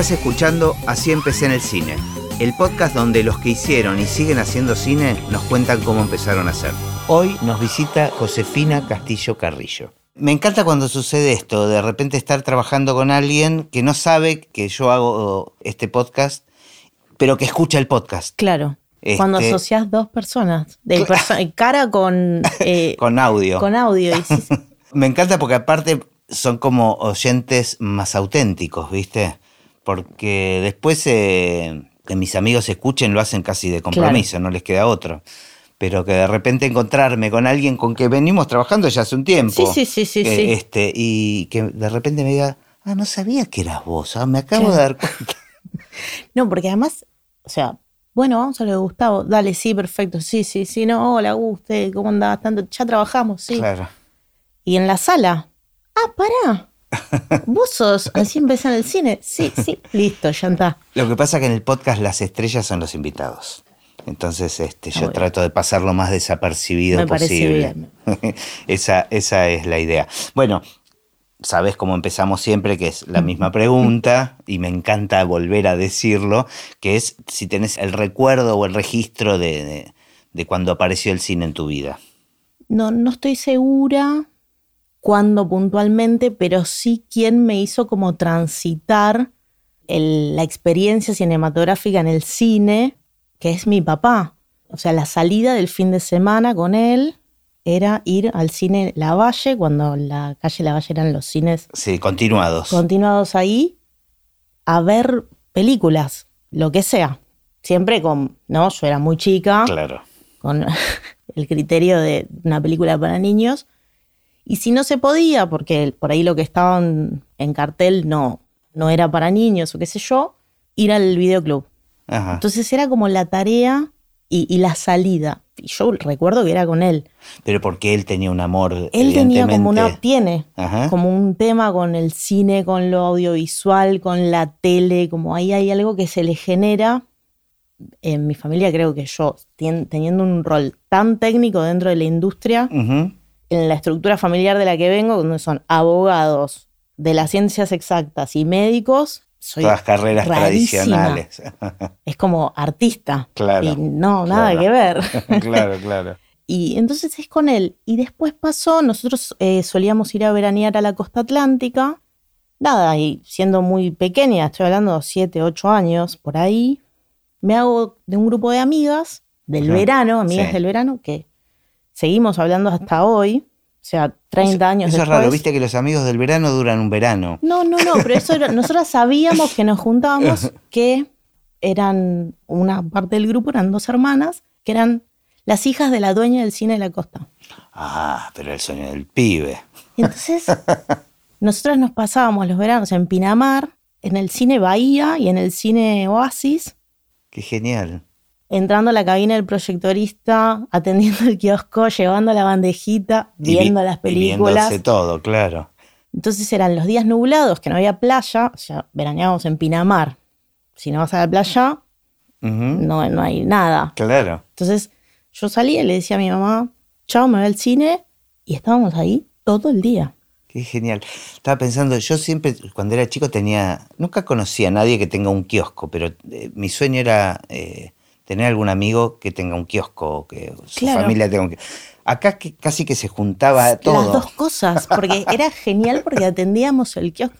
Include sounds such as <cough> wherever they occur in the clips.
Estás escuchando Así empecé en el cine, el podcast donde los que hicieron y siguen haciendo cine nos cuentan cómo empezaron a hacer. Hoy nos visita Josefina Castillo Carrillo. Me encanta cuando sucede esto, de repente estar trabajando con alguien que no sabe que yo hago este podcast, pero que escucha el podcast. Claro. Cuando Este- asocias dos personas, de perso- cara con, <laughs> eh, Con audio. con audio. y sí, sí. <laughs> Me encanta porque aparte son como oyentes más auténticos, ¿viste? Porque después eh, que mis amigos escuchen lo hacen casi de compromiso, no les queda otro. Pero que de repente encontrarme con alguien con que venimos trabajando ya hace un tiempo. Sí, sí, sí, sí, eh, sí. Este, y que de repente me diga, ah, no sabía que eras vos, ah, me acabo Claro. de dar cuenta. <laughs> No, porque además, o sea, bueno, vamos a lo de Gustavo. Dale, sí, perfecto. Sí, sí, sí, no, hola, Guste, ¿cómo andás? Tanto, ya trabajamos, sí. Claro. Y en la sala, ah, pará. Vos sos, así empecé en el cine. Sí, sí, listo, ya está. Lo que pasa que en el podcast las estrellas son los invitados. Entonces, este, yo trato de pasar lo más desapercibido Me posible. bien. <laughs> esa, esa es la idea. Bueno, sabes cómo empezamos siempre, que es la misma pregunta, y me encanta volver a decirlo, que es si tenés el recuerdo o el registro de, de- de cuando apareció el cine en tu vida. No, no estoy segura cuándo puntualmente, pero sí quién me hizo como transitar el- la experiencia cinematográfica en el cine, que es mi papá. O sea, la salida del fin de semana con él era ir al cine La Valle, cuando la calle La Valle eran los cines Sí, continuados. continuados ahí, a ver películas, lo que sea. Siempre con, no, yo era muy chica Claro. con <laughs> el criterio de una película para niños. Y si no se podía, porque por ahí lo que estaba en, cartel no, no era para niños o qué sé yo, ir al videoclub. Ajá. Entonces era como la tarea y, y la salida. Y yo recuerdo que era con él. Pero porque él tenía un amor. Él tenía como una, tiene Ajá. como un tema con el cine, con lo audiovisual, con la tele, como ahí hay algo que se le genera. En mi familia creo que yo, teniendo un rol tan técnico dentro de la industria. En la estructura familiar de la que vengo, donde son abogados de las ciencias exactas y médicos, soy Todas carreras rarísima. tradicionales. <laughs> Es como artista. Claro, Y no, nada claro. que ver. <laughs> claro, claro. <laughs> Y entonces es con él. Y después pasó, nosotros eh, solíamos ir a veranear a la costa atlántica. Nada, y siendo muy pequeña, estoy hablando de 7, 8 años, por ahí, me hago de un grupo de amigas del verano, amigas sí. del verano, que seguimos hablando hasta hoy, o sea, 30 años Eso es raro, viste que los amigos del verano duran un verano. No, no, no, pero eso era, nosotros sabíamos que nos juntábamos, <laughs> que eran una parte del grupo, eran dos hermanas, que eran las hijas de la dueña del cine de la costa. Ah, pero el sueño del pibe. Entonces, <laughs> nosotros nos pasábamos los veranos en Pinamar, en el cine Bahía y en el cine Oasis, Qué genial. Entrando a la cabina del proyectorista, atendiendo el kiosco, llevando la bandejita, Y vi- viendo las y películas. viéndose todo, claro. Entonces eran los días nublados, que no había playa, o sea, veraneábamos en Pinamar. Si no vas a la playa, no, no hay nada. Claro. Entonces yo salía y le decía a mi mamá, chao, me voy al cine, y estábamos ahí todo el día. Qué genial. Estaba pensando, yo siempre, cuando era chico, tenía. Nunca conocí a nadie que tenga un kiosco, pero eh, mi sueño era eh, tener algún amigo que tenga un kiosco, o que su Claro. familia tenga un kiosco. Acá que casi que se juntaba todo. Las dos cosas, porque era <laughs> genial porque atendíamos el kiosco.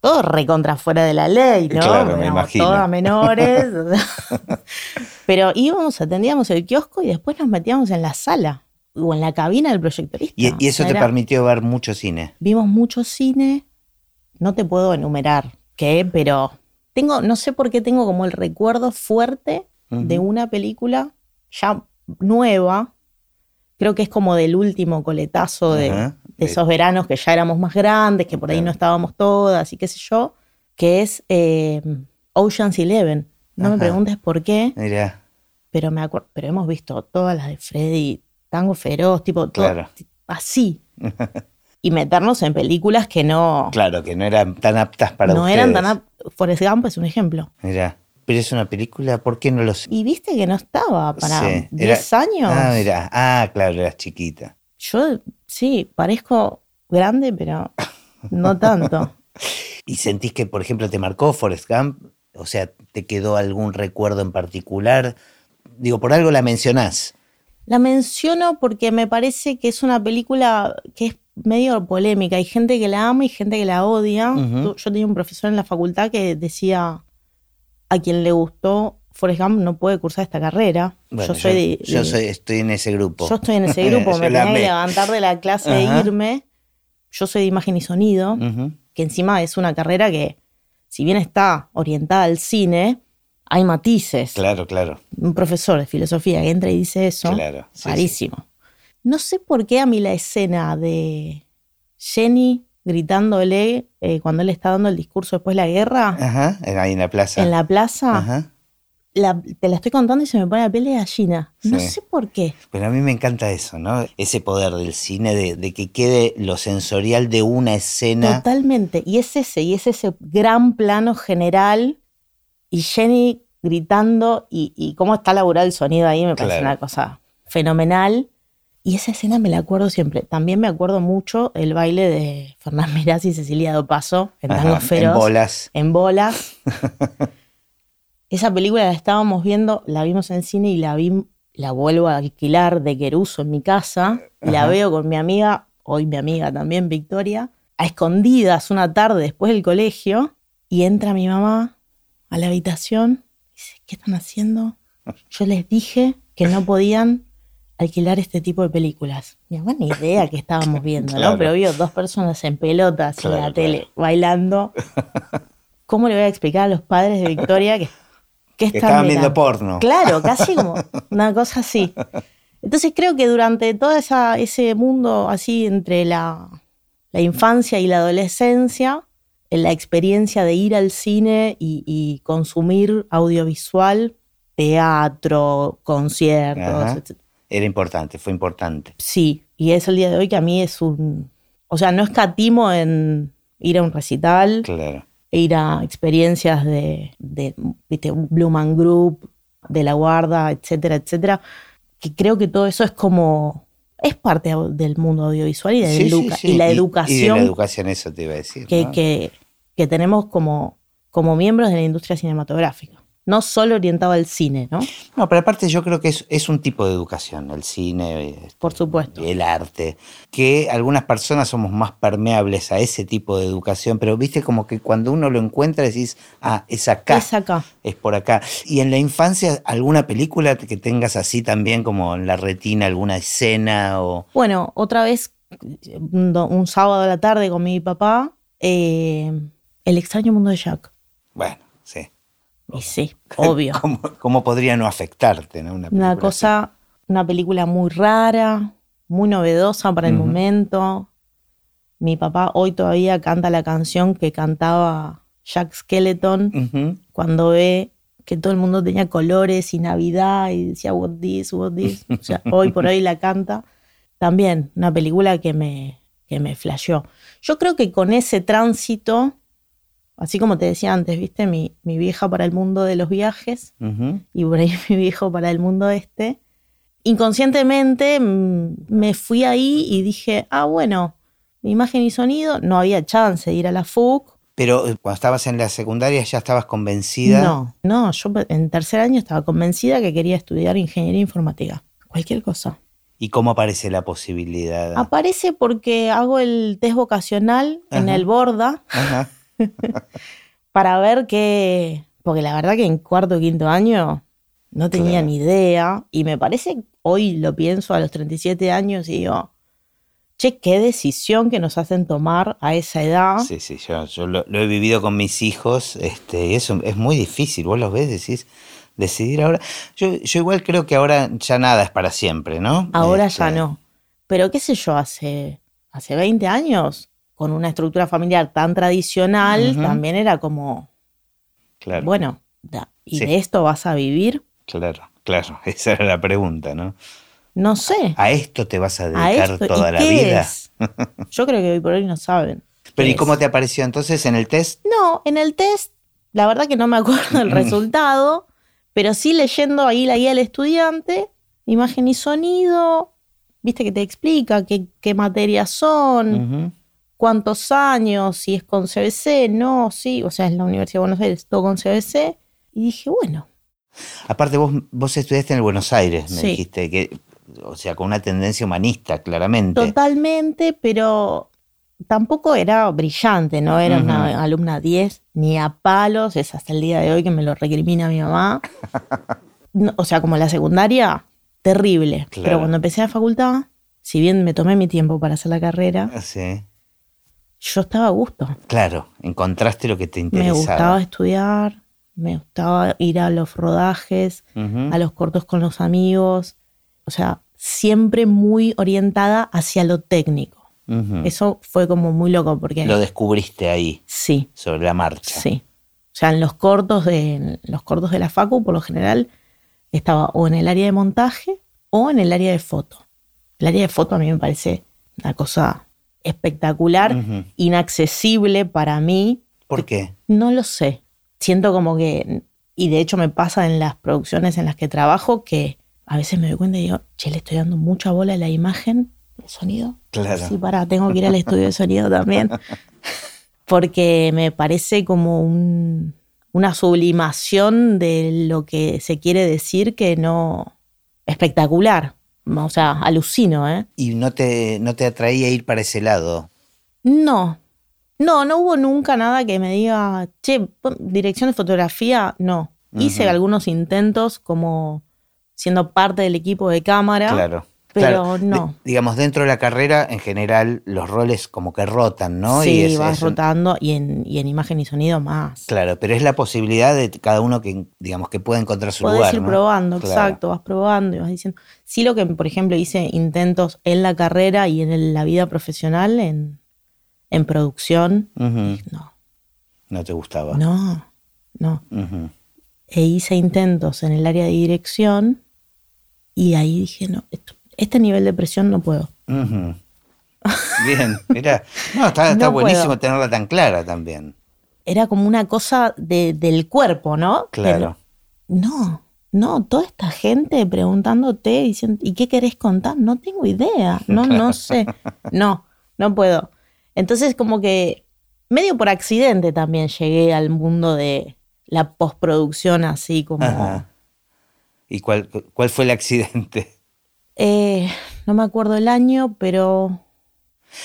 Todo recontra fuera de la ley, ¿no? Claro, me Éramos imagino. Todas menores. <laughs> Pero íbamos, atendíamos el kiosco y después nos metíamos en la sala o en la cabina del proyectorista. Y, y eso O sea, te era- permitió ver mucho cine. Vimos mucho cine. No te puedo enumerar qué, pero tengo, no sé por qué tengo como el recuerdo fuerte de una película ya nueva. Creo que es como del último coletazo de, esos veranos que ya éramos más grandes, que por ahí no estábamos todas y qué sé yo, que es eh, Ocean's Eleven. No me preguntes por qué, Mira, pero me acuerdo, pero hemos visto todas las de Freddy, Tango Feroz, tipo, todo, Claro. así. <laughs> y meternos en películas que no, claro, que no eran tan aptas para no ustedes. eran tan... ap- Forrest Gump es un ejemplo. Mira, pero es una película, ¿por qué no los Y viste que no estaba para Sí, 10 era- años. Ah, mira, ah, claro, eras chiquita. Yo sí, parezco grande, pero no tanto. <laughs> ¿Y sentís que, por ejemplo, te marcó Forrest Gump? O sea, ¿te quedó algún recuerdo en particular? Digo, por algo la mencionás. La menciono porque me parece que es una película que es medio polémica. Hay gente que la ama y gente que la odia. Yo tenía un profesor en la facultad que decía a quien le gustó Forrest Gump no puede cursar esta carrera. Bueno, yo soy de- yo soy- estoy en ese grupo. yo estoy en ese <laughs> grupo, me tenía que levantar de la clase e irme. Yo soy de imagen y sonido, que encima es una carrera que, si bien está orientada al cine, hay matices. Claro, claro. Un profesor de filosofía que entra y dice eso, Claro, sí, rarísimo. No sé por qué a mí la escena de Jenny gritándole eh, cuando él está dando el discurso después de la guerra Ajá, ahí en la plaza. en la plaza, Ajá. la- te la estoy contando y se me pone la piel de gallina. No sé por qué. Pero a mí me encanta eso, ¿no? Ese poder del cine, de, de que quede lo sensorial de una escena. Totalmente. Y es ese, y es ese gran plano general. Y Jenny gritando y, y cómo está laburado el sonido ahí me parece una cosa fenomenal. Y esa escena me la acuerdo siempre. También me acuerdo mucho el baile de Fernán <laughs> Mirás y Cecilia Dopaso en Ajá, Tango en Feroz. bolas. En bolas. Esa película la estábamos viendo, la vimos en cine y la vi, la vuelvo a alquilar de Queruso en mi casa. Y la Ajá. veo con mi amiga, hoy mi amiga también, Victoria, a escondidas una tarde después del colegio. Y entra mi mamá a la habitación y dice, ¿qué están haciendo? Yo les dije que no podían alquilar este tipo de películas. Mi ni idea que estábamos viendo, Claro. ¿no? Pero vio dos personas en pelotas en Claro, la tele claro. bailando. <laughs> ¿Cómo le voy a explicar a los padres de Victoria que, que Que están estaban viendo mirando? porno. Claro, casi como <laughs> una cosa así. Entonces creo que durante todo esa, ese mundo así entre la, la infancia y la adolescencia, en la experiencia de ir al cine y, y consumir audiovisual, teatro, conciertos, Ajá. etc. Era importante, fue importante. Sí, y es el día de hoy que a mí es un... O sea, no escatimo en ir a un recital, Claro. e ir a experiencias de, de ¿viste? Blue Man Group, de la guarda, etcétera, etcétera, que creo que todo eso es como, es parte del mundo audiovisual y, de Sí, sí, educa- sí. y la Y de educación la educación, eso te iba a decir. que, ¿no? que- que tenemos como, como miembros de la industria cinematográfica. No solo orientado al cine, ¿no? No, pero aparte yo creo que es, es un tipo de educación, el cine, eh, Por supuesto. el arte, que algunas personas somos más permeables a ese tipo de educación, pero viste como que cuando uno lo encuentra decís, ah, es acá, Es acá. es por acá. Y en la infancia, ¿alguna película que tengas así también como en la retina, alguna escena o... Bueno, otra vez, un, do- un sábado a la tarde con mi papá, eh, El extraño mundo de Jack. Bueno. Y sí, obvio. <laughs> ¿Cómo, cómo podría no afectarte, ¿no? Una, cosa, una película muy rara, muy novedosa para el momento. Mi papá hoy todavía canta la canción que cantaba Jack Skeleton cuando ve que todo el mundo tenía colores y Navidad y decía what this, what this. O sea, <laughs> hoy por hoy la canta. También una película que me, que me flasheó. Yo creo que con ese tránsito, así como te decía antes, viste, mi, mi vieja para el mundo de los viajes, y por ahí <laughs> mi viejo para el mundo este. Inconscientemente mm, me fui ahí y dije, ah, bueno, imagen y sonido, no había chance de ir a la FUC. Pero eh, cuando estabas en la secundaria ya estabas convencida. No, no, yo en tercer año estaba convencida que quería estudiar ingeniería informática, cualquier cosa. ¿Y cómo aparece la posibilidad? Aparece porque hago el test vocacional en el Borda Ajá. <laughs> para ver qué, porque la verdad que en cuarto o quinto año no tenía Claro. ni idea y me parece, hoy lo pienso a los 37 años y digo, che, qué decisión que nos hacen tomar a esa edad. Sí, sí, yo, yo lo, lo he vivido con mis hijos, este, y eso es muy difícil, vos los ves, decís, decidir ahora. Yo, yo igual creo que ahora ya nada es para siempre, ¿no? Ahora Este, ya no. Pero qué sé yo, hace, hace 20 años, con una estructura familiar tan tradicional, también era como, Claro, bueno, da- ¿y Sí. de esto vas a vivir? claro, claro, <laughs> esa era la pregunta, ¿no? No sé. ¿A esto te vas a dedicar toda ¿Y la qué vida? es? <laughs> Yo creo que hoy por hoy no saben. Pero ¿y cómo te apareció entonces en el test? No, en el test, la verdad que no me acuerdo del resultado, pero sí leyendo ahí la guía del estudiante, imagen y sonido, viste que te explica qué, qué materias son, Ujú. ¿Cuántos años? Si es con CBC, no, sí, o sea, es la Universidad de Buenos Aires, todo con CBC. Y dije, bueno. Aparte, vos, vos estudiaste en el Buenos Aires, me Sí. dijiste, que, o sea, con una tendencia humanista, claramente. Totalmente, pero tampoco era brillante, no era una alumna 10, ni a palos, es hasta el día de hoy que me lo recrimina mi mamá. <laughs> No, o sea, como la secundaria, terrible. Claro. Pero cuando empecé la facultad, si bien me tomé mi tiempo para hacer la carrera, Sí, yo estaba a gusto. claro, encontraste lo que te Me interesaba. gustaba estudiar, me gustaba ir a los rodajes, a los cortos con los amigos. O sea, siempre muy orientada hacia lo técnico. Eso fue como muy loco porque... Lo descubriste ahí, Sí, sobre la marcha. sí. O sea, en los cortos de, en los cortos de la Facu, por lo general, estaba o en el área de montaje o en el área de foto. El área de foto a mí me parece una cosa espectacular, inaccesible para mí. ¿Por qué? No lo sé. Siento como que, y de hecho me pasa en las producciones en las que trabajo, que a veces me doy cuenta y digo, che, le estoy dando mucha bola a la imagen, el sonido. Claro. Sí, para, tengo que ir al estudio de sonido también. <laughs> Porque me parece como un- una sublimación de lo que se quiere decir que no. espectacular. O sea, alucino, ¿eh? Y no te, no te atraía ir para ese lado. No. No, no hubo nunca nada que me diga, che, dirección de fotografía, no. Hice algunos intentos como siendo parte del equipo de cámara. Claro. Pero Claro. no. De- digamos, dentro de la carrera, en general, los roles como que rotan, ¿no? Sí, es- vas es un- rotando y en, y en imagen y sonido más. Claro, pero es la posibilidad de cada uno que, digamos, que pueda encontrar su Podés lugar. ir ¿no? probando, Claro. exacto, vas probando y vas diciendo. Sí, lo que, por ejemplo, hice intentos en la carrera y en la vida profesional, en, en producción, no, No te gustaba. no, no. E hice intentos en el área de dirección y ahí dije, no, esto- este nivel de presión no puedo. <laughs> Bien, mira. No, está, está No buenísimo puedo. tenerla tan clara también. Era como una cosa de- del cuerpo, ¿no? Claro. Pero no, no, toda esta gente preguntándote, diciendo, ¿y qué querés contar? No tengo idea, <laughs> no, no sé. No, no puedo. Entonces, como que medio por accidente también llegué al mundo de la postproducción, así como. Ajá. ¿Y cuál, cuál fue el accidente? Eh, no me acuerdo el año, pero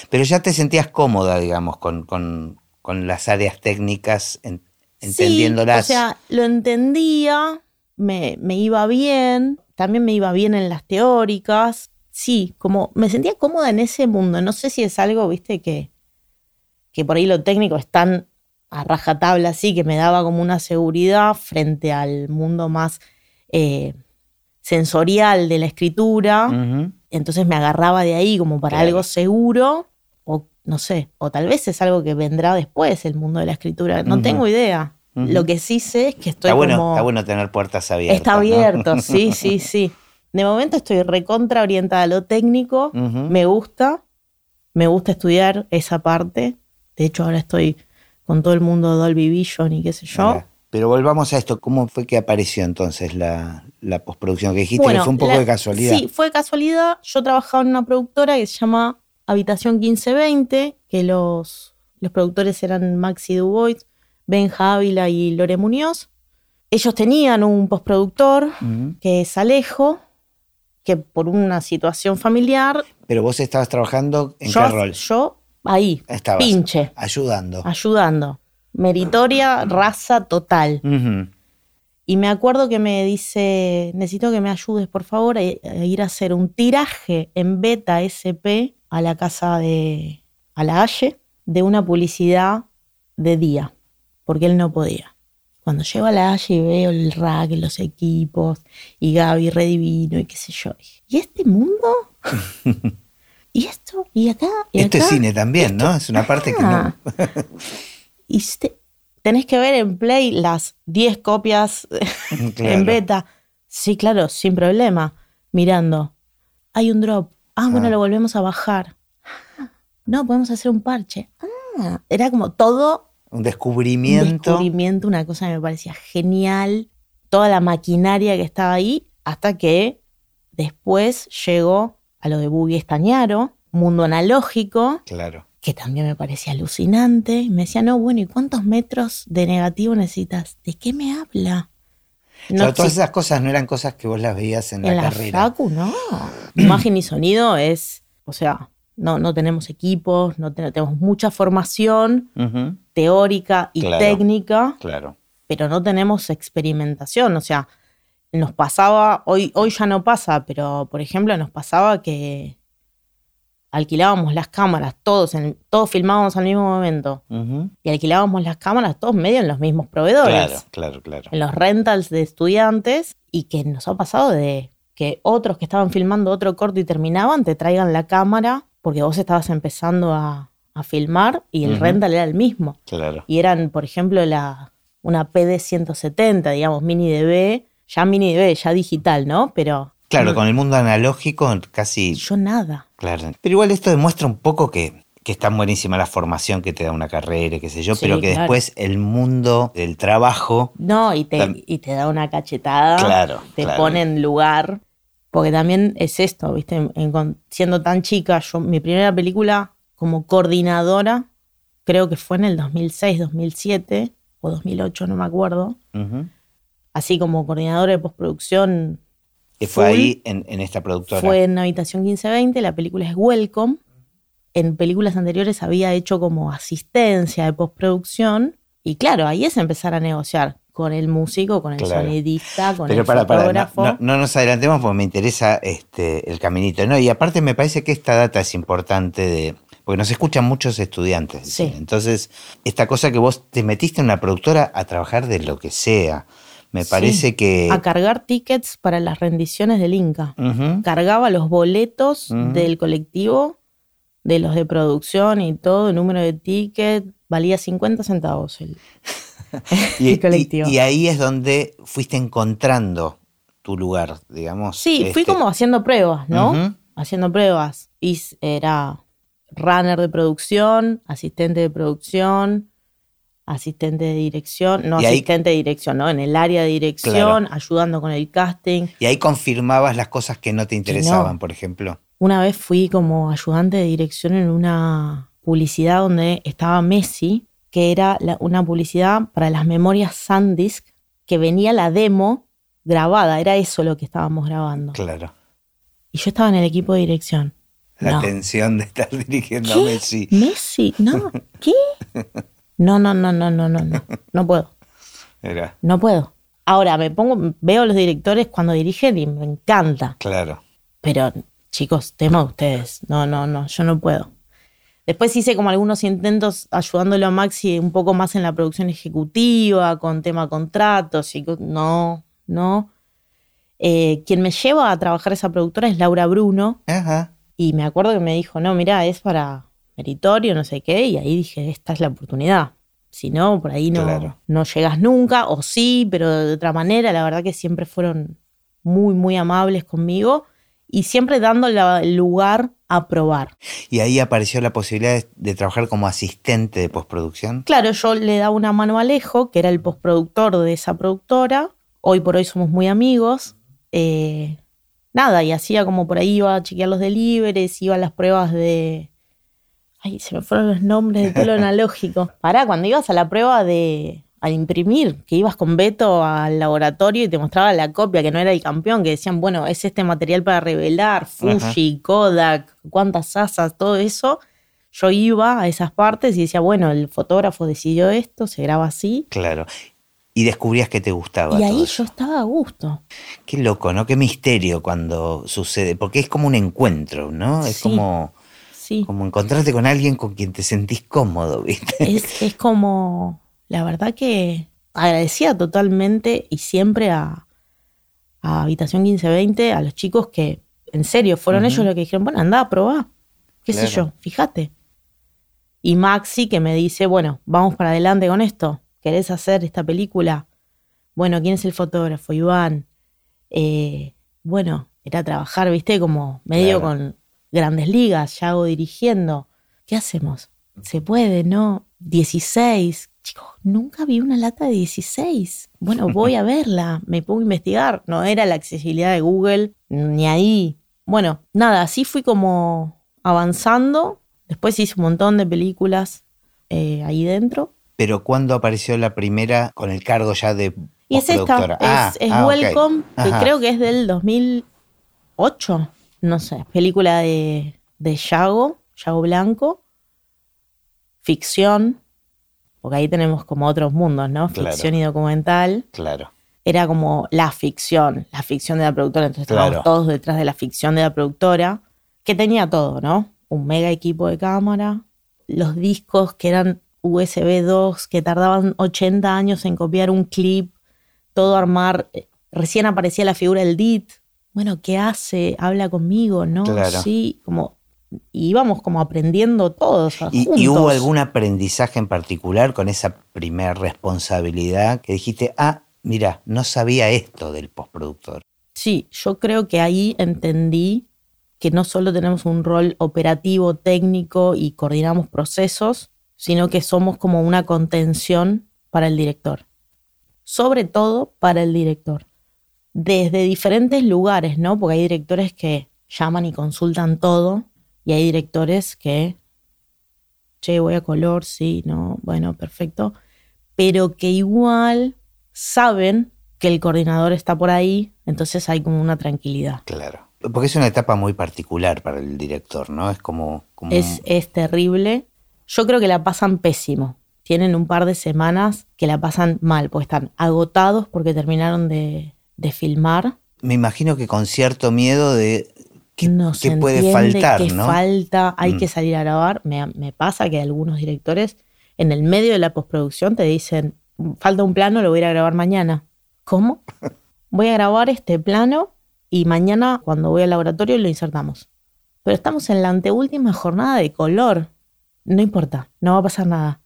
Pero ya te sentías cómoda, digamos, con, con- con las áreas técnicas, en- entendiéndolas. Sí, o sea, lo entendía, me, me iba bien, también me iba bien en las teóricas. Sí, como me sentía cómoda en ese mundo. No sé si es algo, viste, que, que por ahí lo técnico es tan a rajatabla así que me daba como una seguridad frente al mundo más eh, sensorial de la escritura. Entonces me agarraba de ahí como para Claro. algo seguro, o no sé, o tal vez es algo que vendrá después, el mundo de la escritura. No tengo idea. Lo que sí sé es que estoy Está bueno, como... está bueno tener puertas abiertas. Está ¿no? abierto, <laughs> sí, sí, sí. De momento estoy recontra orientada a lo técnico, me gusta, me gusta estudiar esa parte. De hecho, ahora estoy con todo el mundo de Dolby Vision y qué sé yo. Mira, Pero volvamos a esto. ¿Cómo fue que apareció entonces la, la postproducción? Que dijiste que fue un poco la- de casualidad. Sí, fue de casualidad. Yo trabajaba en una productora que se llama Habitación 1520, que los, los productores eran Maxi Dubois, Ben Ávila y Lore Muñoz. Ellos tenían un postproductor que es Alejo, que por una situación familiar, Pero vos estabas trabajando en yo, qué rol? yo ahí, Estabas pinche, ayudando. ayudando. Meritoria, raza total. Y me acuerdo que me dice, necesito que me ayudes, por favor, a, ir a hacer un tiraje en beta SP a la casa de, a la Halle, de una publicidad de día, porque él no podía. Cuando llego a la Halle y veo el rack, los equipos, y Gaby re divino, y qué sé yo. ¿Y este mundo? <laughs> ¿Y esto? ¿Y acá? ¿Y Esto es acá? cine también, ¿no? Es una parte que no. <laughs> Y tenés que ver en Play las 10 copias <laughs> Claro. en beta. Sí, claro, sin problema. Mirando. Hay un drop. Ah, bueno, Ah. lo volvemos a bajar. No, podemos hacer un parche. Ah, era como todo Un un descubrimiento. descubrimiento, una cosa que me parecía genial. Toda la maquinaria que estaba ahí, hasta que después llegó a lo de Buggy Estañaro, mundo analógico, Claro. Que también me parecía alucinante. Y me decía, no, bueno, ¿y cuántos metros de negativo necesitas? ¿De qué me habla? No, todas esas cosas no eran cosas que vos las veías en, en la, la carrera. facu, no. <clears throat> Imagen y sonido es, o sea, no, no tenemos equipos, no ten- tenemos mucha formación teórica y Claro. técnica, Claro. pero no tenemos experimentación. O sea, nos pasaba, hoy, hoy ya no pasa, pero por ejemplo nos pasaba que alquilábamos las cámaras, todos, en, todos filmábamos al mismo momento, y alquilábamos las cámaras todos medio en los mismos proveedores, Claro, claro, claro. en los rentals de estudiantes, y que nos ha pasado de que otros que estaban filmando otro corto y terminaban, te traigan la cámara, porque vos estabas empezando a, a filmar y el rental era el mismo. Claro. Y eran, por ejemplo, la, una PD170, digamos, mini DB, ya mini DB, ya digital, ¿no? Pero Claro, con el mundo analógico casi... yo nada. Claro. Pero igual esto demuestra un poco que, que está buenísima la formación que te da una carrera, qué sé yo, Sí, pero que claro. después el mundo del trabajo... No, y te, Tam- y te da una cachetada, Claro, te claro. pone en lugar. Porque también es esto, ¿viste? En- en- siendo tan chica, yo mi primera película como coordinadora, creo que fue en el 2006, 2007 o 2008, no me acuerdo. Así como coordinadora de postproducción Que fue ahí en, en esta productora. Fue en Habitación 1520, la película es Welcome. En películas anteriores había hecho como asistencia de postproducción. Y claro, ahí es empezar a negociar con el músico, con el Claro. sonidista, con Pero el para, para, no, fotógrafo. no- no nos adelantemos porque me interesa este, el caminito. ¿no? Y aparte me parece que esta data es importante de. Porque nos escuchan muchos estudiantes. Sí. Entonces, esta cosa que vos te metiste en una productora a trabajar de lo que sea. Me Sí. parece que. A cargar tickets para las rendiciones del Inca. Cargaba los boletos del colectivo, de los de producción y todo, el número de ticket, valía 50 centavos el, <laughs> Y, el colectivo. y- y ahí es donde fuiste encontrando tu lugar, digamos. Sí, fui Este, como haciendo pruebas, ¿no? Haciendo pruebas. Y era runner de producción, asistente de producción, asistente de dirección, no Y ahí- asistente de dirección, ¿no? En el área de dirección, Claro. ayudando con el casting. Y ahí confirmabas las cosas que no te interesaban, no. por ejemplo. Una vez fui como ayudante de dirección en una publicidad donde estaba Messi, que era la- una publicidad para las memorias SanDisk, que venía la demo grabada, era eso lo que estábamos grabando. Claro. Y yo estaba en el equipo de dirección. La No. tensión de estar <laughs> dirigiendo a. Messi. Messi, no, ¿qué? <laughs> No, no, no, no, no, no, no, no puedo, <laughs> Era, no puedo. Ahora me pongo, veo a los directores cuando dirigen y me encanta, claro. pero chicos, tema de ustedes, no, no, no, yo no puedo. Después hice como algunos intentos ayudándolo a Maxi un poco más en la producción ejecutiva, con tema contratos y no, no. Eh, quien me lleva a trabajar esa productora es Laura Bruno, Ajá. y me acuerdo que me dijo, no, mira, es para meritorio, no sé qué, y ahí dije, esta es la oportunidad. Si no, por ahí no, Claro. no llegas nunca, o sí, pero de otra manera, la verdad que siempre fueron muy, muy amables conmigo y siempre dando el lugar a probar. Y ahí apareció la posibilidad de, de trabajar como asistente de postproducción. Claro, yo le daba una mano a Alejo, que era el postproductor de esa productora. Hoy por hoy somos muy amigos. Eh, nada, y hacía como por ahí iba a chequear los deliveries, iba a las pruebas de. Ay, se me fueron los nombres de todo lo analógico. Pará, cuando ibas a la prueba de. al imprimir, que ibas con Beto al laboratorio y te mostraba la copia que no era el campeón, que decían, bueno, es este material para revelar, Fuji, Kodak, cuántas asas, todo eso yo iba a esas partes y decía, bueno, el fotógrafo decidió esto, se graba así. Claro. Y descubrías que te gustaba. Y ahí yo estaba a gusto. Qué loco, ¿no? Qué misterio cuando sucede. Porque es como un encuentro, ¿no? Es Sí. como, Sí. como encontrarte con alguien con quien te sentís cómodo, ¿viste? Es, es como, la verdad que agradecía totalmente y siempre a, a Habitación 1520, a los chicos que, en serio, fueron ellos los que dijeron, bueno, anda a probar. ¿Qué sé yo? Fíjate. Y Maxi que me dice, bueno, vamos para adelante con esto. ¿Querés hacer esta película? Bueno, ¿quién es el fotógrafo? Iván. Eh, bueno, era trabajar, viste, como medio Claro. con grandes ligas, ya hago dirigiendo. ¿Qué hacemos? Se puede, ¿no? 16. Chicos, nunca vi una lata de 16. Bueno, <laughs> voy a verla, me pongo a investigar. No era la accesibilidad de Google, ni ahí. Bueno, nada, así fui como avanzando Después hice un montón de películas eh, ahí dentro. Pero ¿cuándo apareció la primera con el cargo ya de Y es esta, es, Ah, es ah. Welcome, que creo que es del 2008, no sé, película de, de Yago, Yago Blanco, ficción, porque ahí tenemos como otros mundos, ¿no? Claro. Ficción y documental. Claro. Era como la ficción, la ficción de la productora, entonces estábamos todos detrás de la ficción de la productora, que tenía todo, ¿no? Un mega equipo de cámara, los discos que eran USB 2, que tardaban 80 años en copiar un clip, todo armar. eh, Recién aparecía la figura del DIT. Bueno, ¿qué hace? Habla conmigo, ¿no? Claro. Sí, como. Y íbamos como aprendiendo todos. ¿Y, y hubo algún aprendizaje en particular con esa primera responsabilidad que dijiste, ah, mira, no sabía esto del postproductor? Sí, yo creo que ahí entendí que no solo tenemos un rol operativo, técnico y coordinamos procesos, sino que somos como una contención para el director. Sobre todo para el director. Desde diferentes lugares, ¿no? Porque hay directores que llaman y consultan todo y hay directores que, che, voy a color, sí, no, bueno, perfecto. Pero que igual saben que el coordinador está por ahí, entonces hay como una tranquilidad. Claro. Porque es una etapa muy particular para el director, ¿no? Es como... como Es, es terrible. Yo creo que la pasan pésimo. Tienen un par de semanas que la pasan mal, porque están agotados porque terminaron de, de filmar. Me imagino que con cierto miedo de qué, no qué se puede faltar, falta, hay Mm. que salir a grabar. Me, me pasa que algunos directores en el medio de la postproducción te dicen, falta un plano, lo voy a ir a grabar mañana. ¿Cómo? <laughs> Voy a grabar este plano y mañana cuando voy al laboratorio lo insertamos. Pero estamos en la anteúltima jornada de color. No importa, no va a pasar nada.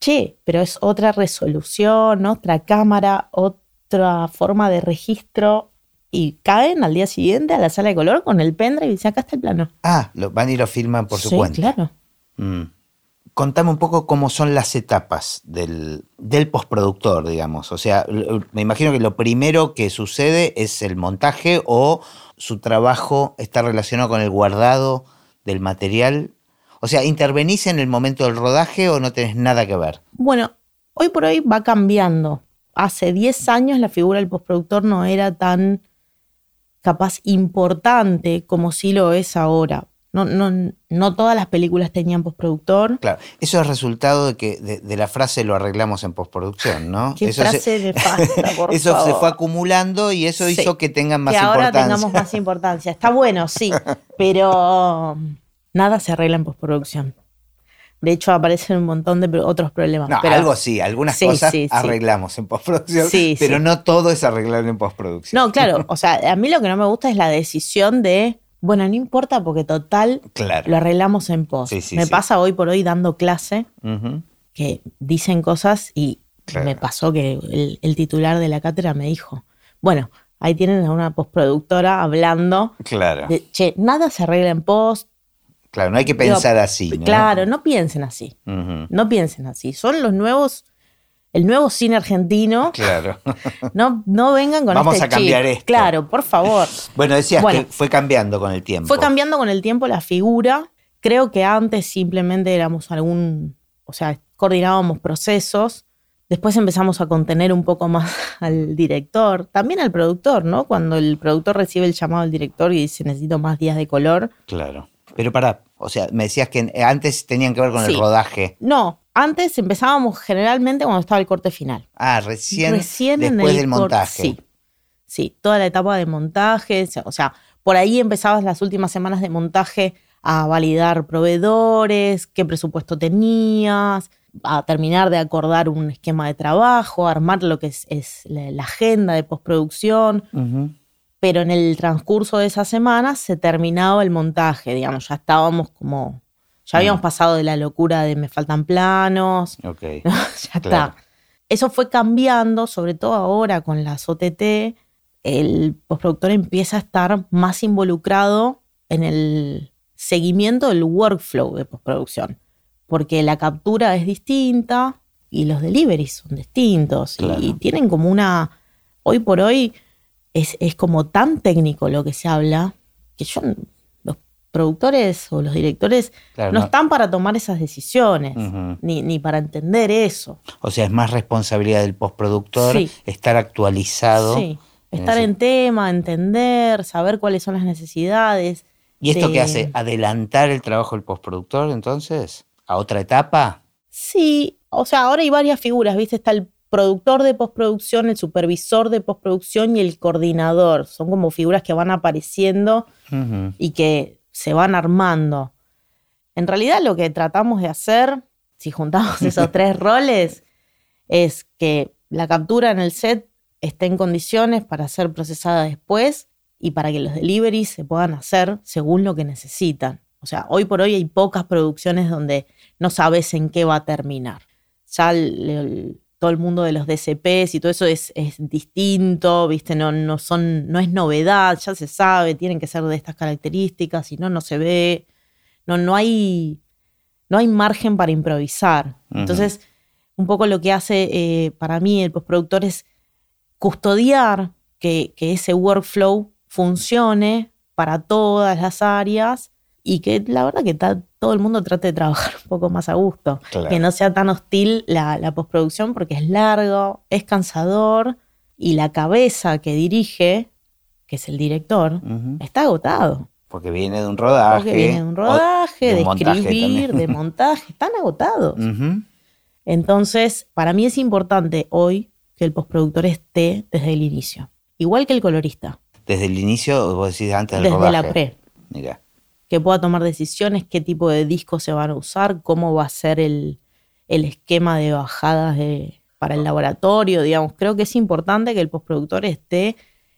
Che, pero es otra resolución, otra cámara, otra forma de registro. Y caen al día siguiente a la sala de color con el pendrive y dicen, acá está el plano. Ah, lo, van y lo filman por su sí, cuenta. claro. Mm. Contame un poco cómo son las etapas del, del postproductor, digamos. O sea, me imagino que lo primero que sucede es el montaje o su trabajo está relacionado con el guardado del material. O sea, ¿intervenís en el momento del rodaje o no tenés nada que ver? Bueno, hoy por hoy va cambiando. Hace 10 años la figura del postproductor no era tan capaz importante como sí lo es ahora. No, no, no todas las películas tenían postproductor. Claro, eso es resultado de que de, de la frase lo arreglamos en postproducción, ¿no? Qué eso frase nefasta, <laughs> por eso se fue acumulando y eso Sí. hizo que tengan más que ahora importancia. tengamos más importancia. Está bueno, sí, pero <laughs> nada se arregla en postproducción. De hecho, aparecen un montón de otros problemas. No, pero- algo sí, algunas Sí, cosas sí, sí. arreglamos en postproducción, Sí, <laughs> pero no todo es arreglar en postproducción. No, claro, <laughs> o sea, a mí lo que no me gusta es la decisión de, bueno, no importa porque total Claro. lo arreglamos en post. Me pasa hoy por hoy dando clase que dicen cosas y Claro. me pasó que el, el titular de la cátedra me dijo, bueno, ahí tienen a una postproductora hablando Claro, de, che, nada se arregla en post. Claro, no hay que pensar así, ¿no? Claro, no piensen así, no piensen así. Son los nuevos, el nuevo cine argentino. Claro. <laughs> No, no vengan con Vamos este a cambiar chip. esto. Claro, por favor. <laughs> Bueno, decías Bueno. que fue cambiando con el tiempo. Fue cambiando con el tiempo la figura. Creo que antes simplemente éramos algún, o sea, coordinábamos procesos. Después empezamos a contener un poco más <laughs> al director, también al productor, ¿no? Cuando el productor recibe el llamado del director y dice necesito más días de color. Claro. Pero para, o sea, me decías que antes tenían que ver con Sí. el rodaje. No, antes empezábamos generalmente cuando estaba el corte final. Ah, recién, después el del montaje. Sí, sí, toda la etapa de montaje, o sea, por ahí empezabas las últimas semanas de montaje a validar proveedores, qué presupuesto tenías, a terminar de acordar un esquema de trabajo, a armar lo que es, es la, la agenda de postproducción. Pero en el transcurso de esas semanas se terminaba el montaje, digamos, ya estábamos como, ya habíamos Mm. pasado de la locura de me faltan planos, Ok. <laughs> ya Claro. está. Eso fue cambiando, sobre todo ahora con las OTT. El postproductor empieza a estar más involucrado en el seguimiento del workflow de postproducción, porque la captura es distinta y los deliveries son distintos y, tienen como una. Hoy por hoy es, es como tan técnico lo que se habla que yo, los productores o los directores Claro, no, no. están para tomar esas decisiones, ni, ni para entender eso. O sea, es más responsabilidad del postproductor Sí. estar actualizado. Sí, estar en tema, entender, saber cuáles son las necesidades. ¿Y esto de- qué hace? ¿Adelantar el trabajo del postproductor entonces? ¿A otra etapa? Sí, o sea, ahora hay varias figuras, ¿viste? Está el productor de postproducción, el supervisor de postproducción y el coordinador. Son como figuras que van apareciendo y que se van armando. En realidad lo que tratamos de hacer, si juntamos esos <laughs> tres roles, es que la captura en el set esté en condiciones para ser procesada después y para que los deliveries se puedan hacer según lo que necesitan. O sea, hoy por hoy hay pocas producciones donde no sabes en qué va a terminar. Ya el- el- todo el mundo de los DCPs y todo eso es, es distinto, ¿viste? No, no, son, no es novedad, ya se sabe, tienen que ser de estas características, si no, no se ve. No, no hay, no hay margen para improvisar. Entonces, un poco lo que hace eh, para mí el postproductor es custodiar que, que ese workflow funcione para todas las áreas y que la verdad que ta- todo el mundo trate de trabajar un poco más a gusto. Claro. Que no sea tan hostil la, la postproducción porque es largo, es cansador y la cabeza que dirige, que es el director, está agotado. Porque viene de un rodaje. Porque viene de un rodaje, de, un escribir, de <laughs> montaje, están agotados. Entonces, para mí es importante hoy que el postproductor esté desde el inicio. Igual que el colorista, Desde el inicio, vos decís antes del desde rodaje. la pre. Mira. Que pueda tomar decisiones, qué tipo de discos se van a usar, cómo va a ser el, el esquema de bajadas de- para el laboratorio, digamos. Creo que es importante que el postproductor esté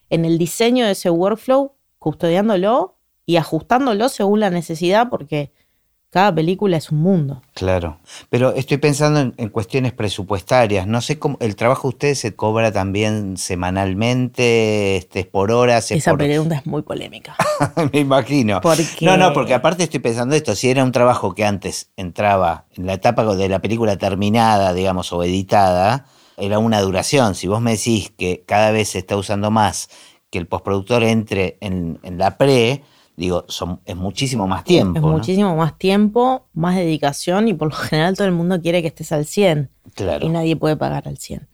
en el diseño de ese workflow, custodiándolo y ajustándolo según la necesidad, porque cada película es un mundo. Claro. Pero estoy pensando en, en cuestiones presupuestarias. No sé cómo. ¿El trabajo de ustedes se cobra también semanalmente? Este, ¿Es por horas? ¿Es Esa por- pregunta es muy polémica. <laughs> Me imagino. Porque- No, no, porque aparte estoy pensando esto, si era un trabajo que antes entraba en la etapa de la película terminada, digamos, o editada, era una duración. Si vos me decís que cada vez se está usando más que el postproductor entre en, en la pre, digo, son, es muchísimo más tiempo. Es ¿no? muchísimo más tiempo, más dedicación y por lo general todo el mundo quiere que estés al 100 Claro. y nadie puede pagar al 100.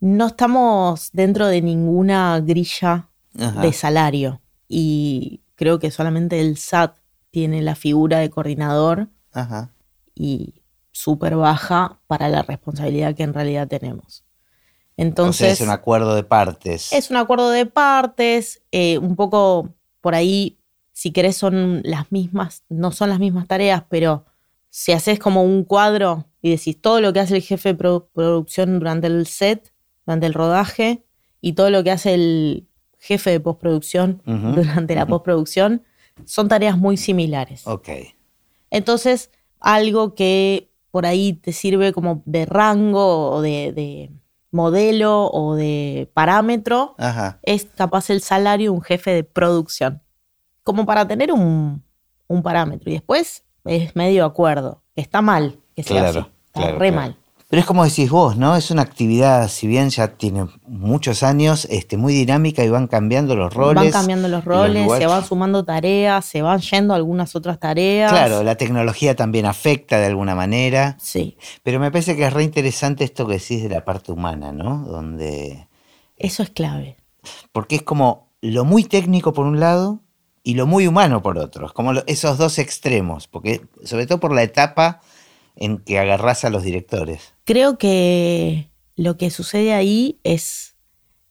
No estamos dentro de ninguna grilla Ajá. de salario y creo que solamente el SAT tiene la figura de coordinador Ajá. y súper baja para la responsabilidad que en realidad tenemos. o Entonces, sea, es un acuerdo de partes. es un acuerdo de partes, eh, un poco por ahí, si querés, son las mismas, no son las mismas tareas, pero si haces como un cuadro y decís todo lo que hace el jefe de produ- producción durante el set, durante el rodaje, y todo lo que hace el jefe de postproducción <laughs> durante la postproducción, son tareas muy similares. Ok. Entonces, algo que por ahí te sirve como de rango o de, de modelo o de parámetro Ajá. es capaz el salario de un jefe de producción. Como para tener un, un parámetro. Y después es medio acuerdo. Que está mal que sea Claro, así. Está claro, re claro. mal. Pero es como decís vos, ¿no? Es una actividad, si bien ya tiene muchos años, este, muy dinámica y van cambiando los roles. Van cambiando los roles, se van sumando tareas, se van yendo algunas otras tareas. Claro, la tecnología también afecta de alguna manera. Sí, Pero me parece que es re interesante esto que decís de la parte humana, ¿no? Donde. eso es clave. Porque es como lo muy técnico por un lado y lo muy humano por otro. Es como esos dos extremos. Porque, sobre todo por la etapa en que agarrás a los directores. Creo que lo que sucede ahí es,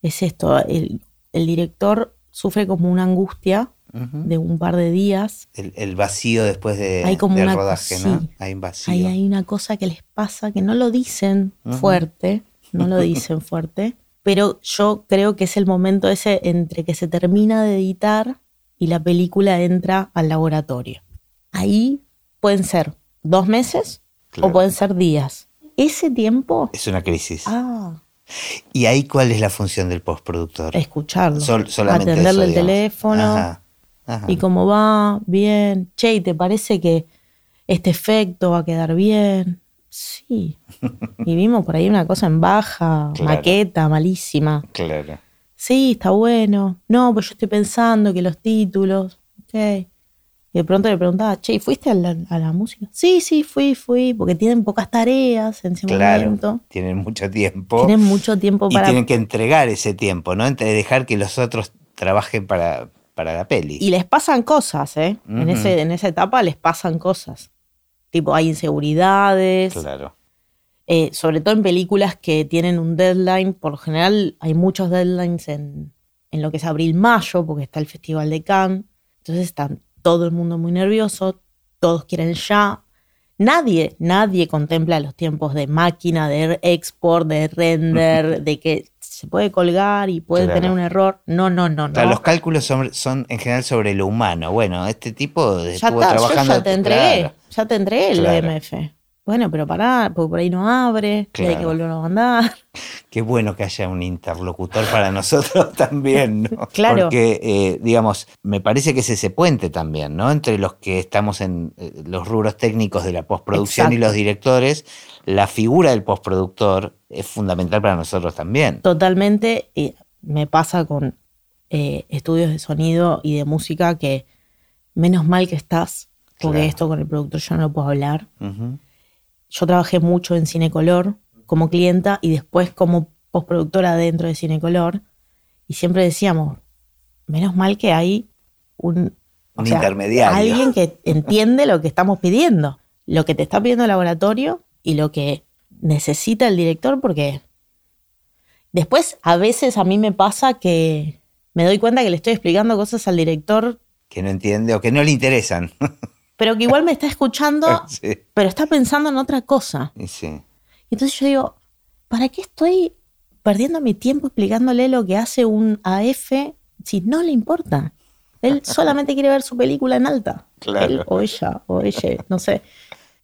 es esto. El, el director sufre como una angustia Ujú. de un par de días. el, el vacío después de, Hay como del una- rodaje, ¿no? Hay un vacío. Hay una cosa que les pasa que no lo dicen fuerte, no lo <laughs> dicen fuerte, pero yo creo que es el momento ese entre que se termina de editar y la película entra al laboratorio. Ahí pueden ser dos meses Claro. o pueden ser días. Ese tiempo, Es una crisis. ah, ¿Y ahí cuál es la función del postproductor? escucharlo, Sol- solamente atenderle eso, el teléfono Ajá, ajá. y cómo va, bien. Che, ¿y ¿te parece que este efecto va a quedar bien? Sí. <laughs> Y vimos por ahí una cosa en baja, Claro. maqueta, malísima. Claro. Sí, está bueno. No, pues yo estoy pensando que los títulos. Ok. Y de pronto le preguntaba, che, ¿y ¿fuiste a la, a la música? Sí, sí, fui, fui, porque tienen pocas tareas en ese Claro, momento. tienen mucho tiempo. Tienen mucho tiempo y para... tienen que entregar ese tiempo, ¿no? Entre dejar que los otros trabajen para, para la peli. Y les pasan cosas, ¿eh? en, ese, en esa etapa les pasan cosas. Tipo, hay inseguridades. Claro. Eh, sobre todo en películas que tienen un deadline. Por lo general hay muchos deadlines en, en lo que es abril-mayo, porque está el Festival de Cannes. Entonces está todo el mundo muy nervioso, todos quieren ya. Nadie, nadie contempla los tiempos de máquina, de export, de render, <laughs> de que se puede colgar y puede Claro. tener un error. No, no, no, no. Los cálculos son, son en general sobre lo humano. Bueno, este tipo ya estuvo está, yo trabajando. ya te entregué, claro. ya te entregué el Claro. Bueno, pero pará, porque por ahí no abre, y hay que Claro. volverlo a mandar. <laughs> Qué bueno que haya un interlocutor para nosotros <laughs> también, ¿no? <laughs> Claro. Porque, eh, digamos, me parece que es ese puente también, ¿no? Entre los que estamos en eh, los rubros técnicos de la postproducción y los directores, la figura del postproductor es fundamental para nosotros también. Totalmente, y me pasa con eh, estudios de sonido y de música que menos mal que estás, porque Claro. esto con el productor yo no lo puedo hablar. Ujú. Yo trabajé mucho en Cinecolor como clienta y después como postproductora dentro de Cinecolor y siempre decíamos, menos mal que hay un, Un intermediario. Alguien que entiende lo que estamos pidiendo, lo que te está pidiendo el laboratorio y lo que necesita el director, porque después a veces a mí me pasa que me doy cuenta que le estoy explicando cosas al director, Que no entiende o que no le interesan. <laughs> pero que igual me está escuchando, <laughs> sí, pero está pensando en otra cosa. sí. Y entonces yo digo, ¿para qué estoy perdiendo mi tiempo explicándole lo que hace un AF si no le importa? Él <laughs> solamente quiere ver su película en alta. Claro. Él o ella, o ella, no sé.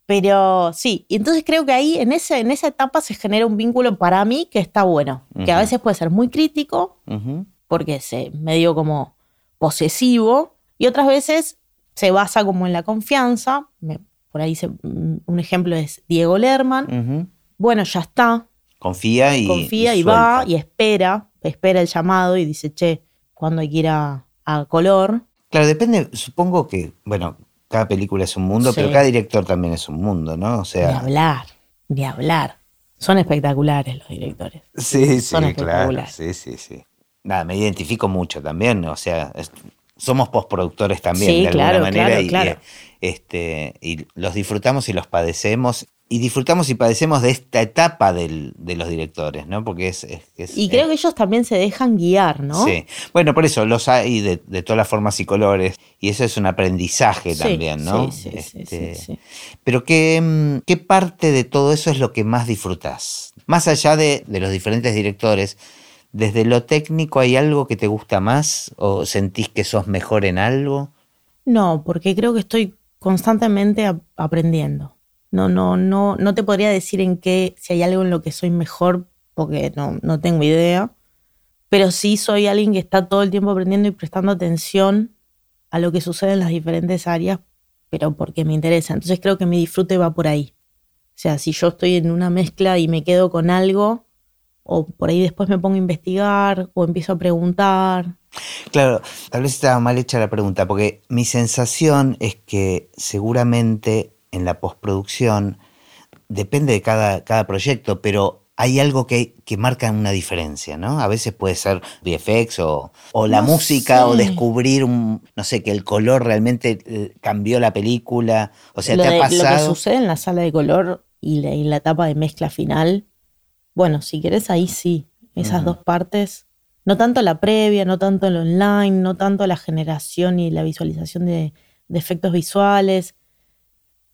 Pero sí, y entonces creo que ahí en, ese, en esa etapa se genera un vínculo para mí que está bueno, que a veces puede ser muy crítico, Ujú. porque es medio como posesivo, y otras veces se basa como en la confianza. Me- por ahí se- un ejemplo es Diego Lerman. Bueno, ya está, Confía y. confía y, va y espera, espera el llamado y dice, che, cuando hay que ir a, a color. Claro, depende, supongo que, bueno, cada película es un mundo, Sí. pero cada director también es un mundo, ¿no? O sea, hablar, ni hablar. Son espectaculares los directores. sí, sí, son claro, sí, sí, sí. Nada, me identifico mucho también, o sea, es- somos postproductores también, Sí, de alguna manera, claro, y, claro. eh, este, y los disfrutamos y los padecemos, y disfrutamos y padecemos de esta etapa del- de los directores, ¿no? Porque es... es- es- Y creo es- que ellos también se dejan guiar, ¿no? Sí, bueno, por eso los hay de, de todas las formas y colores, y eso es un aprendizaje Sí, también, ¿no? Sí, sí, sí, Este, sí, sí. Pero ¿qué, mm, ¿qué parte de todo eso es lo que más disfrutás? Más allá de, de los diferentes directores, desde lo técnico hay algo que te gusta más o sentís que sos mejor en algo? No, porque creo que estoy constantemente ap- aprendiendo. No, no, no, no te podría decir en qué, si hay algo en lo que soy mejor, porque no, no tengo idea. Pero sí soy alguien que está todo el tiempo aprendiendo y prestando atención a lo que sucede en las diferentes áreas, pero porque me interesa. Entonces creo que mi disfrute va por ahí. O sea, si yo estoy en una mezcla y me quedo con algo, o por ahí después me pongo a investigar, o empiezo a preguntar. Claro, tal vez estaba mal hecha la pregunta, porque mi sensación es que seguramente en la postproducción depende de cada, cada proyecto, pero hay algo que, que marca una diferencia, ¿no? A veces puede ser VFX o, o la No música o descubrir un, no sé, que el color realmente eh, cambió la película. O sea, lo, ¿te ha de- lo que pasado? sucede en la sala de color y la, y la etapa de mezcla final, bueno, si querés ahí sí, esas dos partes, no tanto la previa, no tanto el online, no tanto la generación y la visualización de, de efectos visuales,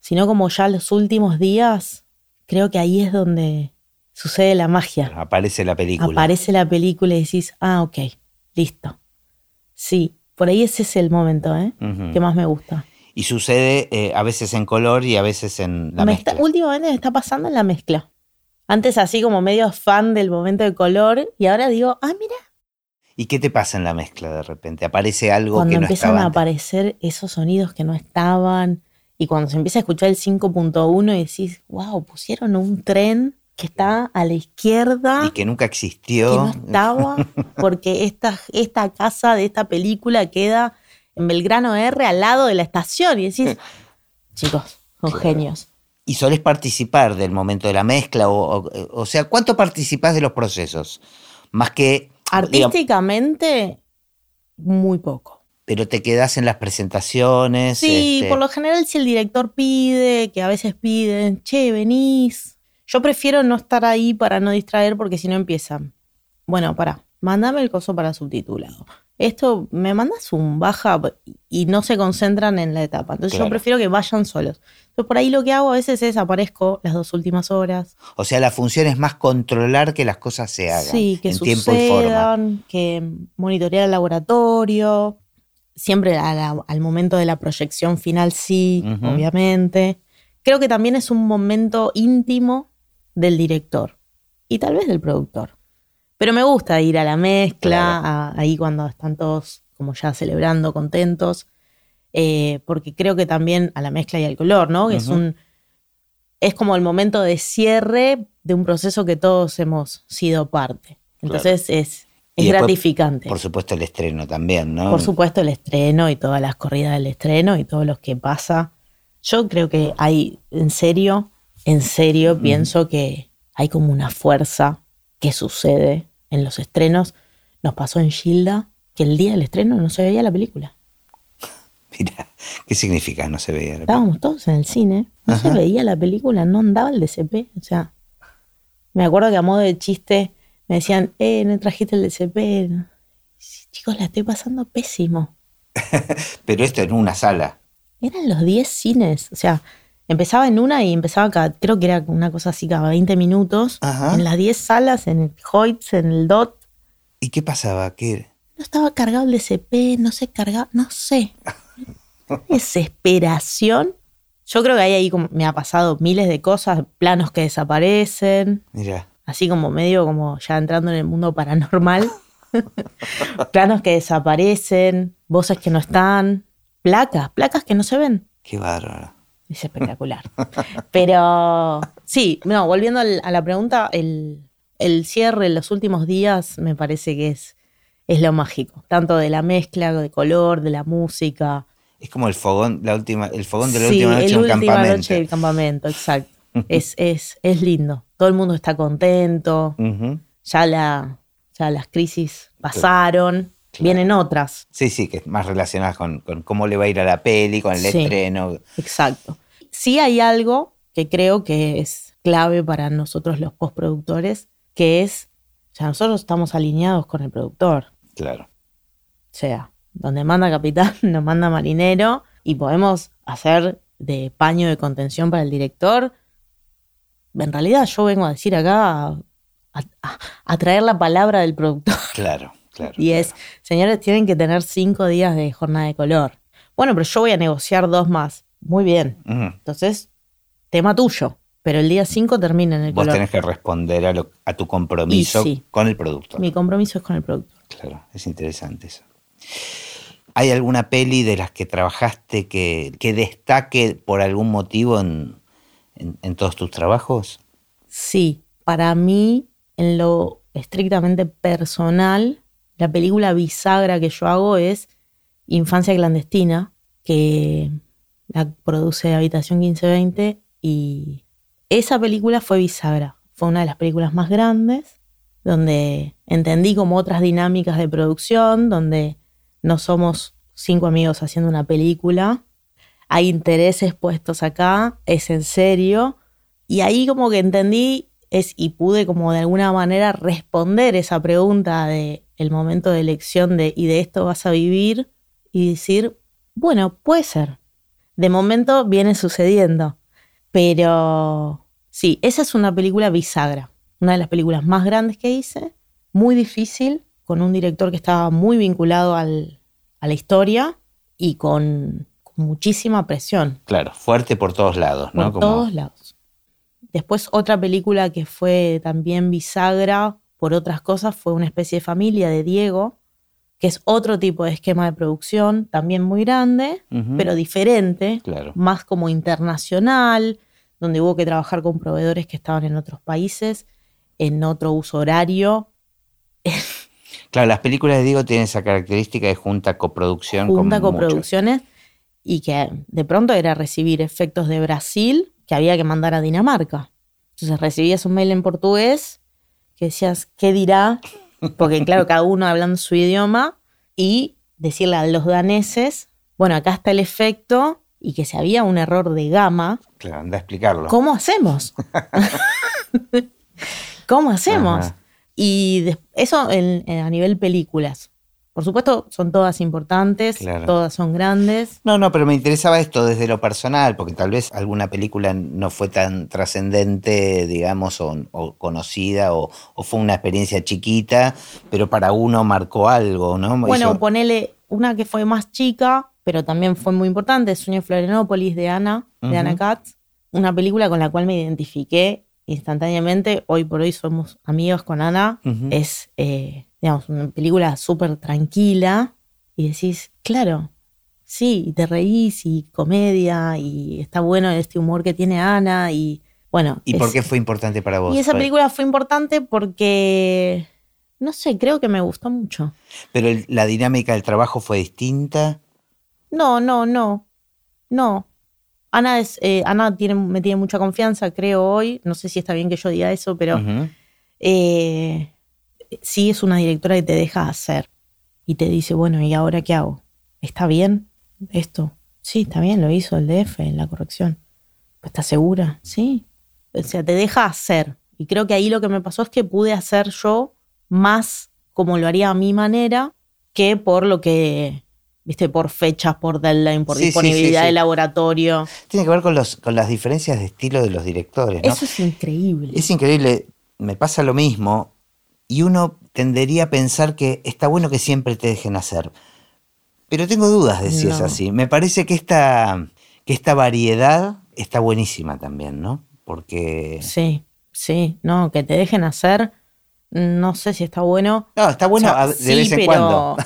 sino como ya los últimos días, creo que ahí es donde sucede la magia. Aparece la película. Aparece la película y decís, ah, ok, listo. Sí, por ahí ese es el momento ¿eh? Que más me gusta. Y sucede eh, a veces en color y a veces en la Me mezcla. está- últimamente me está pasando en la mezcla. Antes así como medio fan del momento de color y ahora digo, ah, mira, ¿Y qué te pasa en la mezcla de repente? ¿Aparece algo cuando que no empiezan estaba a antes? aparecer esos sonidos que no estaban y cuando se empieza a escuchar el 5.1 y decís, wow, pusieron un tren que está a la izquierda Y que nunca que existió. no estaba porque esta, esta casa de esta película queda en Belgrano R, al lado de la estación, y decís, <laughs> chicos, son genios. ¿Y solés participar del momento de la mezcla? O, o, o sea, ¿cuánto participás de los procesos? Más que... digamos, Artísticamente, muy poco. pero te quedás en las presentaciones. Sí, este, por lo general si el director pide, que a veces piden, che, venís. Yo prefiero no estar ahí para no distraer porque si no empiezan. Bueno, pará, mandame el coso para subtitulado. Esto, me mandas un baja y no se concentran en la etapa. Entonces Claro. yo prefiero que vayan solos. Entonces por ahí lo que hago a veces es aparezco las dos últimas horas. O sea, la función es más controlar que las cosas se hagan Sí, que en tiempo y forma. sucedan, que monitorear el laboratorio. Siempre a la- al momento de la proyección final, sí, obviamente. Creo que también es un momento íntimo del director y tal vez del productor. Pero me gusta ir a la mezcla, Claro. a- ahí cuando están todos como ya celebrando, contentos, eh, porque creo que también a la mezcla y al color, ¿no? Que es un es como el momento de cierre de un proceso que todos hemos sido parte. Entonces es, es después, gratificante. Por supuesto, el estreno también, ¿no? Por supuesto, el estreno y todas las corridas del estreno y todo lo que pasa. Yo creo que hay, en serio, en serio, pienso que hay como una fuerza que sucede en los estrenos. Nos pasó en Gilda que el día del estreno no se veía la película. <laughs> Mira, ¿qué significa? No se veía. la Estábamos todos en el cine, no se veía la película, no andaba el DCP. O sea, me acuerdo que a modo de chiste me decían, eh, no trajiste el DCP. Chicos, la estoy pasando pésimo. <laughs> Pero esto en una sala. Eran los 10 cines. O sea, empezaba en una y empezaba cada, creo que era una cosa así cada 20 minutos. Ajá. En las 10 salas, en el Hoyts, en el DOT. ¿Y qué pasaba? ¿Qué? No estaba cargado el DCP, no se cargaba, no sé. <laughs> Desesperación. Yo creo que ahí, ahí como me ha pasado miles de cosas, planos que desaparecen, Mira, así como medio como ya entrando en el mundo paranormal. <laughs> planos que desaparecen, voces que no están, placas, placas que no se ven. qué bárbaro. Es espectacular. Pero sí, no, volviendo a la pregunta, el, el cierre en los últimos días me parece que es, es lo mágico. Tanto de la mezcla, de color, de la música. Es como el fogón, la última, el fogón de la sí, última noche el en última campamento. noche del campamento, exacto. <laughs> es, es, es lindo. Todo el mundo está contento. Ujú. Ya, la, ya las crisis pasaron. Vienen otras. Sí, sí, que es más relacionadas con, con cómo le va a ir a la peli, con el Sí. estreno. Exacto. Sí hay algo que creo que es clave para nosotros los postproductores, que es, o sea, nosotros estamos alineados con el productor. Claro. O sea, donde manda capitán, <laughs> nos manda marinero y podemos hacer de paño de contención para el director. En realidad yo vengo a decir acá, a, a- a traer la palabra del productor. Claro, claro. Y es, señores, tienen que tener cinco días de jornada de color. Bueno, pero yo voy a negociar dos más. Muy bien. Entonces, tema tuyo. Pero el día 5 termina en el Vos color. tenés que responder a, lo- a tu compromiso sí. con el producto. Mi compromiso es con el productor. Claro, es interesante eso. ¿Hay alguna peli de las que trabajaste que, que destaque por algún motivo en, en- en todos tus trabajos? Sí, para mí, en lo estrictamente personal, la película bisagra que yo hago es Infancia Clandestina, que la produce Habitación 1520 y esa película fue bisagra. Fue una de las películas más grandes, donde entendí como otras dinámicas de producción, donde no somos cinco amigos haciendo una película, hay intereses puestos acá, es en serio, y ahí como que entendí es, y pude como de alguna manera responder esa pregunta de el momento de elección de y de esto vas a vivir y decir, bueno, puede ser. De momento viene sucediendo. Pero sí, esa es una película bisagra, una de las películas más grandes que hice, muy difícil, con un director que estaba muy vinculado al- a la historia y con, con muchísima presión Claro, fuerte por todos lados, por ¿no? Como- todos lados. Después otra película que fue también bisagra por otras cosas fue Una especie de familia de Diego, que es otro tipo de esquema de producción, también muy grande, pero diferente, Claro. más como internacional, donde hubo que trabajar con proveedores que estaban en otros países, en otro uso horario. <laughs> Claro, las películas de Diego tienen esa característica de junta coproducción. Junta con coproducciones y que de pronto era recibir efectos de Brasil que había que mandar a Dinamarca. Entonces recibías un mail en portugués que decías, ¿qué dirá? Porque claro, cada uno hablando su idioma y decirle a los daneses, bueno, acá está el efecto y que si había un error de gama. Claro, anda a explicarlo. ¿Cómo hacemos? <laughs> ¿Cómo hacemos? Y eso a nivel películas. Por supuesto, son todas importantes, todas son grandes. No, no, pero me interesaba esto desde lo personal, porque tal vez alguna película no fue tan trascendente, digamos, o, conocida, o, fue una experiencia chiquita, pero para uno marcó algo, ¿no? Bueno, ponele una que fue más chica, pero también fue muy importante, Sueño Florianópolis de Ana, de Ana Katz, una película con la cual me identifiqué instantáneamente. Hoy por hoy somos amigos con Ana. Es, eh, digamos, una película súper tranquila y decís, claro, sí, y te reís y comedia y está bueno este humor que tiene Ana y bueno. ¿Y por qué fue importante para vos? Y esa película fue importante porque, no sé, creo que me gustó mucho. ¿Pero la dinámica del trabajo fue distinta? No, no, no, no. Ana, es, eh, Ana tiene, me tiene mucha confianza, creo hoy. No sé si está bien que yo diga eso, pero eh, sí es una directora que te deja hacer y te dice, bueno, ¿y ahora qué hago? ¿Está bien esto? Sí, está bien, lo hizo el DF en la corrección. ¿Estás segura? Sí. O sea, te deja hacer. Y creo que ahí lo que me pasó es que pude hacer yo más como lo haría a mi manera que por lo que viste, por fechas, por deadline, por disponibilidad de laboratorio. Tiene que ver con, los, con las diferencias de estilo de los directores. Eso es increíble. Es increíble. Me pasa lo mismo y uno tendería a pensar que está bueno que siempre te dejen hacer. Pero tengo dudas de si es así. Me parece que esta, que esta variedad está buenísima también, ¿no? Porque... Sí, sí, no, que te dejen hacer, no sé si está bueno. No, está bueno de vez en cuando.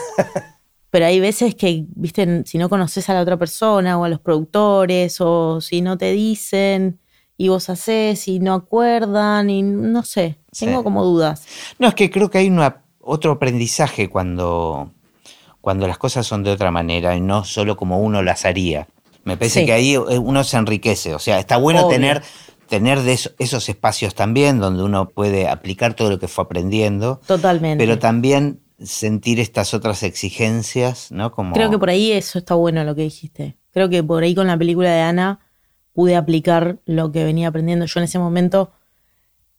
<laughs> pero hay veces que, viste, si no conoces a la otra persona o a los productores o si no te dicen y vos haces y no acuerdan y no sé, tengo como dudas. No, es que creo que hay otro aprendizaje cuando, cuando las cosas son de otra manera y no solo como uno las haría. Me parece que ahí eh, uno se enriquece, o sea, está bueno tener tener de esos espacios también donde uno puede aplicar todo lo que fue aprendiendo. Totalmente. Pero también sentir estas otras exigencias, ¿no? Como... Creo que por ahí eso está bueno lo que dijiste. Creo que por ahí con la película de Ana pude aplicar lo que venía aprendiendo. Yo en ese momento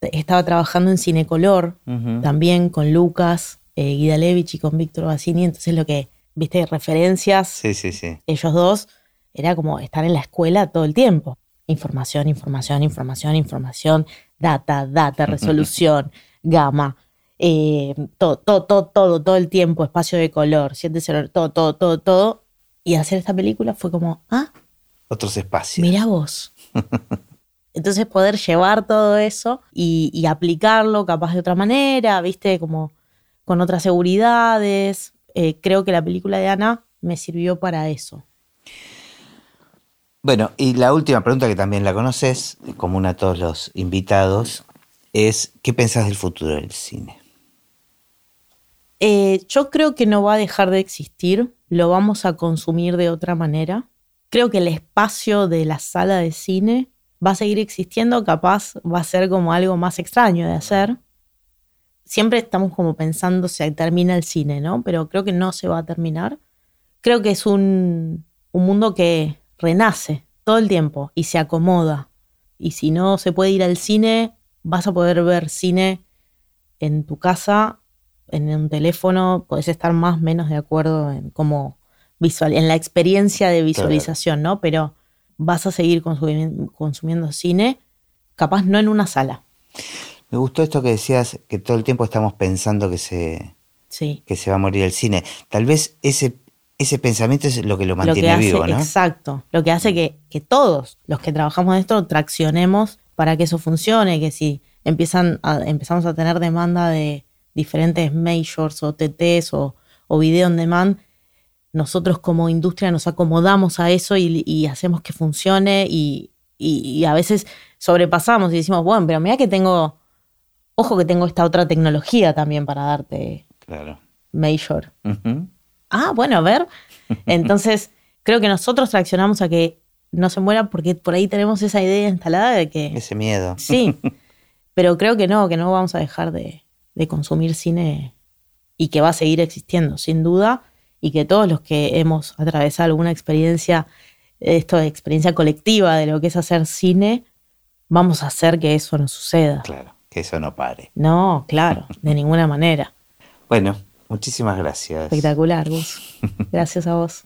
estaba trabajando en Cinecolor, también con Lucas eh, Guidalevich y con Víctor Bassini, entonces lo que, viste, referencias, sí, sí, sí. ellos dos, era como estar en la escuela todo el tiempo. Información, información, información, información, data, data, <laughs> resolución, gama eh, todo, todo, todo, todo, todo el tiempo, espacio de color, siete todo, todo, todo, todo. Y hacer esta película fue como, ah, otros espacios. Mira vos. <laughs> Entonces poder llevar todo eso y, aplicarlo capaz de otra manera, viste, como con otras seguridades. Eh, creo que la película de Ana me sirvió para eso. Bueno, y la última pregunta que también la conoces, común a todos los invitados, es ¿qué pensás del futuro del cine? Eh, yo creo que no va a dejar de existir, lo vamos a consumir de otra manera. Creo que el espacio de la sala de cine va a seguir existiendo, capaz va a ser como algo más extraño de hacer. Siempre estamos como pensando si termina el cine, ¿no? Pero creo que no se va a terminar. Creo que es un, un mundo que renace todo el tiempo y se acomoda. Y si no se puede ir al cine, vas a poder ver cine en tu casa en un teléfono podés estar más o menos de acuerdo en cómo visual, en la experiencia de visualización, ¿no? Pero vas a seguir consumiendo, cine, capaz no en una sala. Me gustó esto que decías, que todo el tiempo estamos pensando que se, que se va a morir el cine. Tal vez ese, ese pensamiento es lo que lo mantiene vivo, ¿no? Exacto. Lo que hace que, que, todos los que trabajamos en esto traccionemos para que eso funcione, que si empiezan empezamos a tener demanda de, diferentes majors o TTs o, o video on demand, nosotros como industria nos acomodamos a eso y, hacemos que funcione y, a veces sobrepasamos y decimos, bueno, pero mira que tengo, ojo que tengo esta otra tecnología también para darte. Claro. major. Ah, bueno, a ver. Entonces, <laughs> creo que nosotros traccionamos a que no se muera porque por ahí tenemos esa idea instalada de que Ese miedo. sí, <laughs> pero creo que no, que no vamos a dejar de, de consumir cine y que va a seguir existiendo, sin duda, y que todos los que hemos atravesado alguna experiencia, esto de experiencia colectiva de lo que es hacer cine, vamos a hacer que eso no suceda. Claro, que eso no pare. No, claro, de ninguna manera. <laughs> Bueno, muchísimas gracias. Espectacular, Gus. <laughs> Gracias a vos.